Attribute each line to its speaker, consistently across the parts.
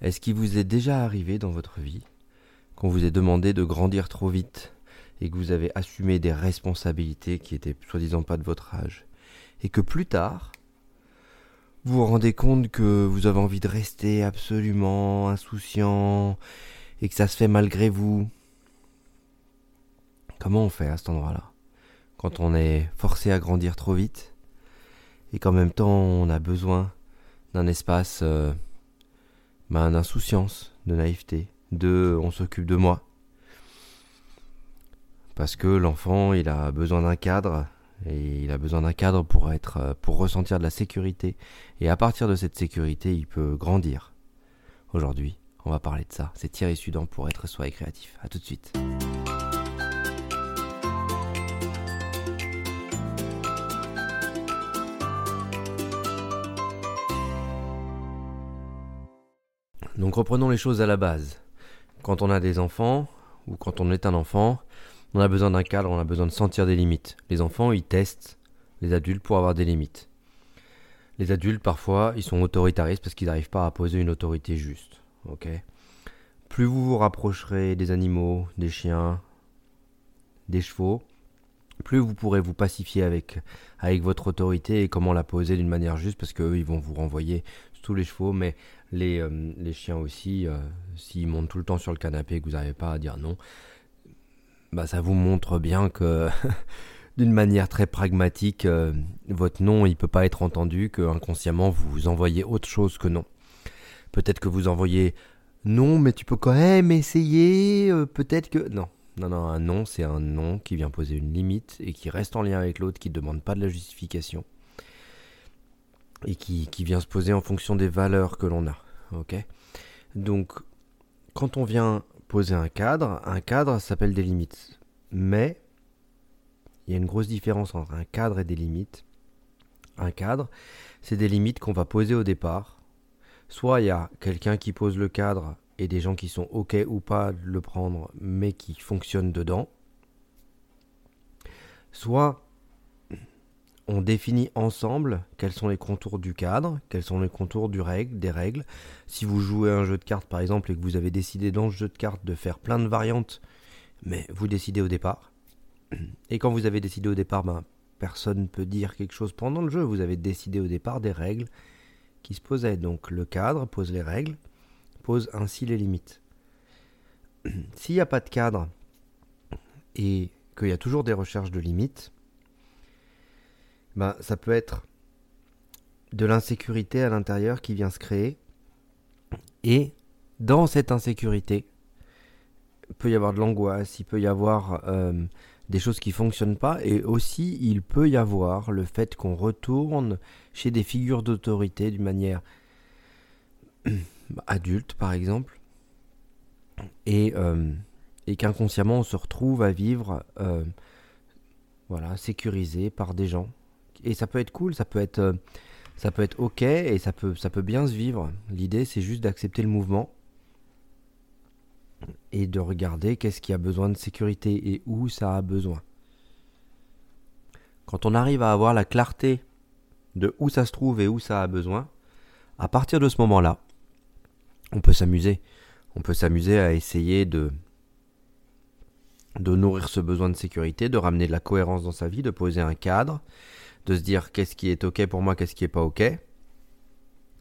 Speaker 1: Est-ce qu'il vous est déjà arrivé dans votre vie qu'on vous ait demandé de grandir trop vite et que vous avez assumé des responsabilités qui étaient soi-disant pas de votre âge et que plus tard, vous vous rendez compte que vous avez envie de rester absolument insouciant et que ça se fait malgré vous? Comment on fait à cet endroit-là? Quand on est forcé à grandir trop vite et qu'en même temps on a besoin d'un espace euh, d'insouciance, de naïveté, de on s'occupe de moi. Parce que l'enfant, il a besoin d'un cadre et il a besoin d'un cadre pour être pour ressentir de la sécurité et à partir de cette sécurité, il peut grandir. Aujourd'hui, on va parler de ça. C'est Thierry Sudan pour être soi et créatif. À tout de suite. Donc reprenons les choses à la base. Quand on a des enfants, ou quand on est un enfant, on a besoin d'un cadre, on a besoin de sentir des limites. Les enfants, ils testent les adultes pour avoir des limites. Les adultes, parfois, ils sont autoritaristes parce qu'ils n'arrivent pas à poser une autorité juste. Ok? Plus vous vous rapprocherez des animaux, des chiens, des chevaux, plus vous pourrez vous pacifier avec, avec votre autorité et comment la poser d'une manière juste parce qu'eux, ils vont vous renvoyer tous les chevaux, mais les, euh, les chiens aussi, euh, s'ils montent tout le temps sur le canapé et que vous n'arrivez pas à dire non, bah ça vous montre bien que d'une manière très pragmatique, euh, votre non il peut pas être entendu, que inconsciemment vous envoyez autre chose que non. Peut-être que vous envoyez non, mais tu peux quand même essayer, peut-être que non. Non, non, un non, c'est un non qui vient poser une limite et qui reste en lien avec l'autre, qui ne demande pas de la justification et qui, vient se poser en fonction des valeurs que l'on a. Donc, quand on vient poser un cadre, un cadre s'appelle des limites. Mais il y a une grosse différence entre un cadre et des limites. Un cadre, c'est des limites qu'on va poser au départ. Soit il y a quelqu'un qui pose le cadre et des gens qui sont OK ou pas de le prendre, mais qui fonctionnent dedans. Soit on définit ensemble quels sont les contours du cadre, quels sont les contours du règle, des règles. Si vous jouez un jeu de cartes par exemple et que vous avez décidé dans ce jeu de cartes de faire plein de variantes, mais vous décidez au départ. Et quand vous avez décidé au départ, ben, personne ne peut dire quelque chose pendant le jeu. Vous avez décidé au départ des règles qui se posaient. Donc le cadre pose les règles, pose ainsi les limites. S'il n'y a pas de cadre et qu'il y a toujours des recherches de limites, ben, ça peut être de l'insécurité à l'intérieur qui vient se créer. Et dans cette insécurité, il peut y avoir de l'angoisse, il peut y avoir euh, des choses qui ne fonctionnent pas, et aussi il peut y avoir le fait qu'on retourne chez des figures d'autorité d'une manière adulte, par exemple, et, euh, et qu'inconsciemment on se retrouve à vivre euh, voilà, sécurisé par des gens et ça peut être cool, ça peut être, euh, ça peut être ok et ça peut, ça peut bien se vivre. L'idée, c'est juste d'accepter le mouvement et de regarder qu'est-ce qui a besoin de sécurité et où ça a besoin. Quand on arrive à avoir la clarté de où ça se trouve et où ça a besoin, à partir de ce moment-là, on peut s'amuser. On peut s'amuser à essayer de nourrir ce besoin de sécurité, de ramener de la cohérence dans sa vie, de poser un cadre, de se dire qu'est-ce qui est ok pour moi, qu'est-ce qui est pas ok.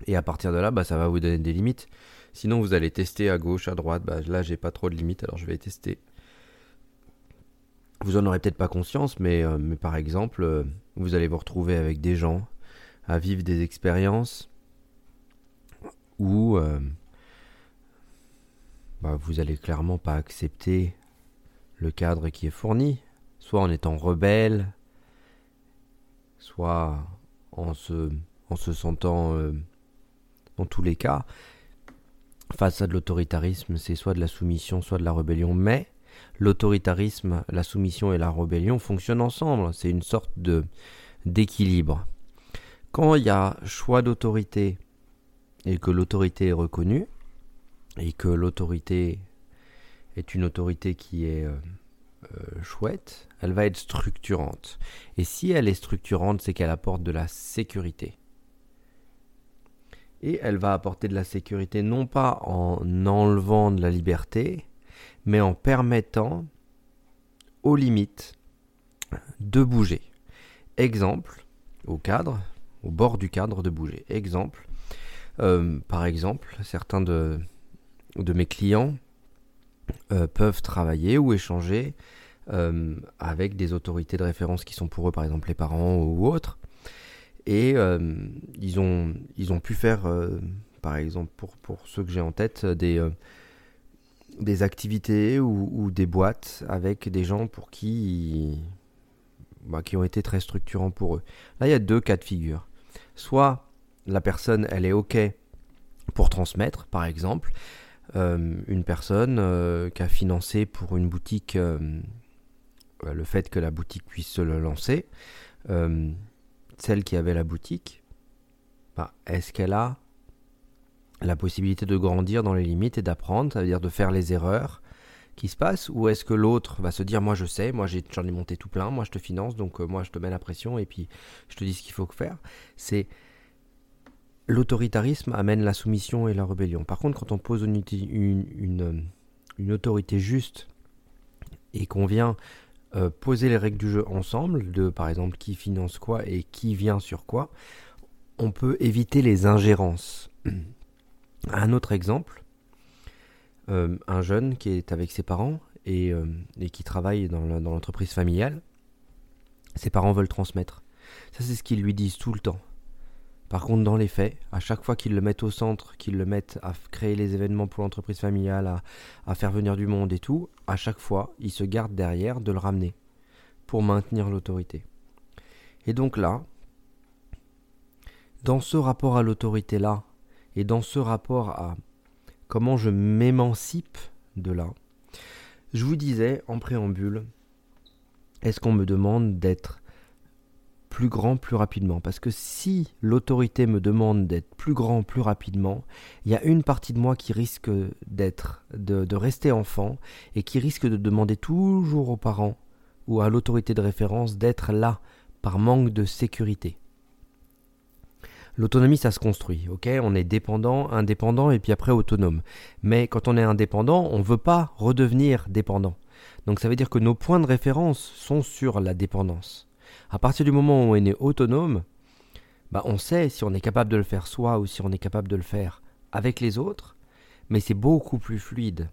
Speaker 1: Et à partir de là, bah, ça va vous donner des limites. Sinon, vous allez tester à gauche, à droite. Bah, là, j'ai pas trop de limites, alors je vais tester. Vous en aurez peut-être pas conscience, mais, euh, par exemple, euh, vous allez vous retrouver avec des gens à vivre des expériences où euh, bah, vous allez clairement pas accepter le cadre qui est fourni, soit en étant rebelle, soit en se, en se sentant, euh, dans tous les cas, face à de l'autoritarisme, c'est soit de la soumission, soit de la rébellion, mais l'autoritarisme, la soumission et la rébellion fonctionnent ensemble, c'est une sorte de d'équilibre. Quand il y a choix d'autorité et que l'autorité est reconnue, et que l'autorité est une autorité qui est euh, euh, chouette, elle va être structurante. Et si elle est structurante, c'est qu'elle apporte de la sécurité. Et elle va apporter de la sécurité non pas en enlevant de la liberté, mais en permettant aux limites de bouger. Exemple, au cadre, au bord du cadre de bouger. Exemple, euh, par exemple, certains de, de mes clients euh, peuvent travailler ou échanger euh, avec des autorités de référence qui sont pour eux, par exemple les parents ou autres. Et ils, ont, ils ont pu faire, par exemple, pour, pour ceux que j'ai en tête, des, des activités ou, des boîtes avec des gens pour qui, bah, qui ont été très structurants pour eux. Là, il y a deux cas de figure. Soit la personne, elle est OK pour transmettre, par exemple, euh, une personne euh, qui a financé pour une boutique euh, le fait que la boutique puisse se le lancer, celle qui avait la boutique, bah, est-ce qu'elle a la possibilité de grandir dans les limites et d'apprendre, ça veut dire de faire les erreurs qui se passent, ou est-ce que l'autre va se dire moi je sais, moi j'en ai, monté tout plein, moi je te finance, donc moi je te mets la pression et puis je te dis ce qu'il faut faire? C'est l'autoritarisme amène la soumission et la rébellion. Par contre, quand on pose une, une, autorité juste et qu'on vient euh, poser les règles du jeu ensemble, de par exemple qui finance quoi et qui vient sur quoi, on peut éviter les ingérences. Un autre exemple, euh, un jeune qui est avec ses parents et, euh, qui travaille dans l'entreprise familiale, ses parents veulent transmettre. Ça, c'est ce qu'ils lui disent tout le temps. Par contre, dans les faits, à chaque fois qu'ils le mettent au centre, qu'ils le mettent à créer les événements pour l'entreprise familiale, à, faire venir du monde et tout, à chaque fois, ils se gardent derrière de le ramener pour maintenir l'autorité. Et donc là, dans ce rapport à l'autorité-là, et dans ce rapport à comment je m'émancipe de là, je vous disais en préambule, est-ce qu'on me demande d'être plus grand plus rapidement. Parce que si l'autorité me demande d'être plus grand plus rapidement, il y a une partie de moi qui risque d'être, de, de, rester enfant et qui risque de demander toujours aux parents ou à l'autorité de référence d'être là par manque de sécurité. L'autonomie, ça se construit, ok? On est dépendant, indépendant et puis après autonome. Mais quand on est indépendant, on ne veut pas redevenir dépendant. Donc ça veut dire que nos points de référence sont sur la dépendance. À partir du moment où on est autonome, bah on sait si on est capable de le faire soi ou si on est capable de le faire avec les autres, mais c'est beaucoup plus fluide.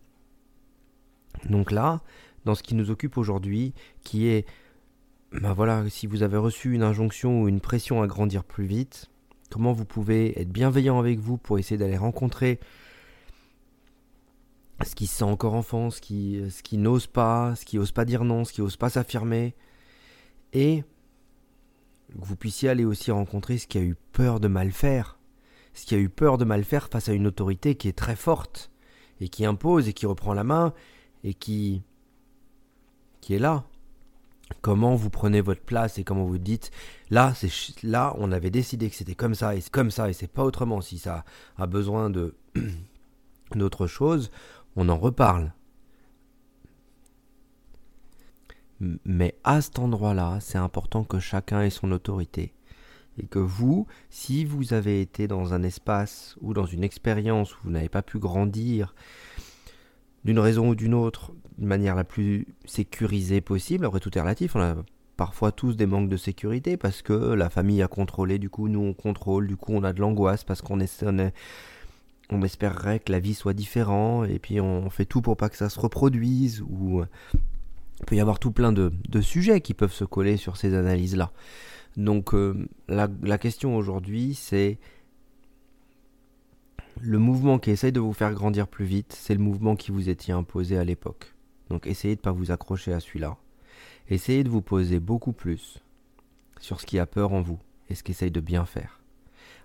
Speaker 1: Donc là, dans ce qui nous occupe aujourd'hui, qui est, bah voilà, si vous avez reçu une injonction ou une pression à grandir plus vite, comment vous pouvez être bienveillant avec vous pour essayer d'aller rencontrer ce qui se sent encore enfant, ce qui n'ose pas, ce qui n'ose pas dire non, ce qui n'ose pas s'affirmer, et que vous puissiez aller aussi rencontrer ce qui a eu peur de mal faire, ce qui a eu peur de mal faire face à une autorité qui est très forte et qui impose et qui reprend la main et qui qui est là. Comment vous prenez votre place et comment vous dites là c'est là on avait décidé que c'était comme ça et c'est comme ça et c'est pas autrement si ça a besoin de d'autre chose, on en reparle. Mais à cet endroit-là, c'est important que chacun ait son autorité. Et que vous, si vous avez été dans un espace ou dans une expérience où vous n'avez pas pu grandir d'une raison ou d'une autre, de manière la plus sécurisée possible, après tout est relatif, on a parfois tous des manques de sécurité parce que la famille a contrôlé, du coup nous on contrôle, du coup on a de l'angoisse parce qu'on on, espérerait que la vie soit différente et puis on fait tout pour pas que ça se reproduise ou il peut y avoir tout plein de, sujets qui peuvent se coller sur ces analyses-là. Donc euh, la, question aujourd'hui, c'est le mouvement qui essaye de vous faire grandir plus vite, c'est le mouvement qui vous était imposé à l'époque. Donc essayez de ne pas vous accrocher à celui-là. Essayez de vous poser beaucoup plus sur ce qui a peur en vous et ce qui essaye de bien faire.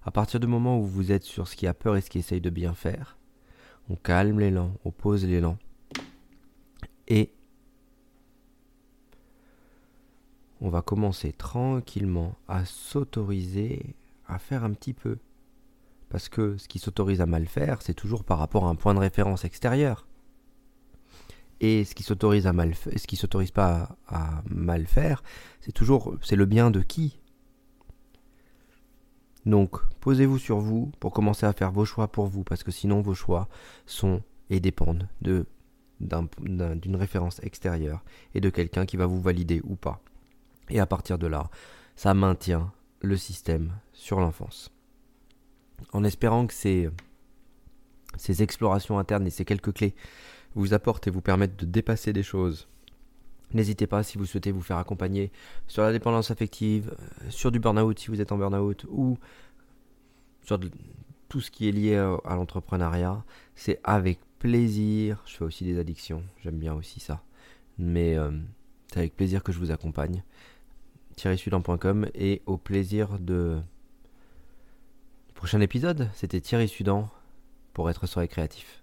Speaker 1: À partir du moment où vous êtes sur ce qui a peur et ce qui essaye de bien faire, on calme l'élan, on pose l'élan. Et on va commencer tranquillement à s'autoriser à faire un petit peu. Parce que ce qui s'autorise à mal faire, c'est toujours par rapport à un point de référence extérieur. Et ce qui s'autorise à mal ce s'autorise pas à, mal faire, c'est toujours c'est le bien de qui? Donc, posez-vous sur vous pour commencer à faire vos choix pour vous, parce que sinon vos choix sont et dépendent de d'une référence extérieure et de quelqu'un qui va vous valider ou pas. Et à partir de là, ça maintient le système sur l'enfance. En espérant que ces, explorations internes et ces quelques clés vous apportent et vous permettent de dépasser des choses N'hésitez pas si vous souhaitez vous faire accompagner sur la dépendance affective, euh, sur du burn-out si vous êtes en burn-out, ou sur tout ce qui est lié à, l'entrepreneuriat. C'est avec plaisir. Je fais aussi des addictions, j'aime bien aussi ça. Mais euh, c'est avec plaisir que je vous accompagne. thierrysudan.com et au plaisir de... Prochain épisode, c'était Thierry Sudan pour être sur les créatifs.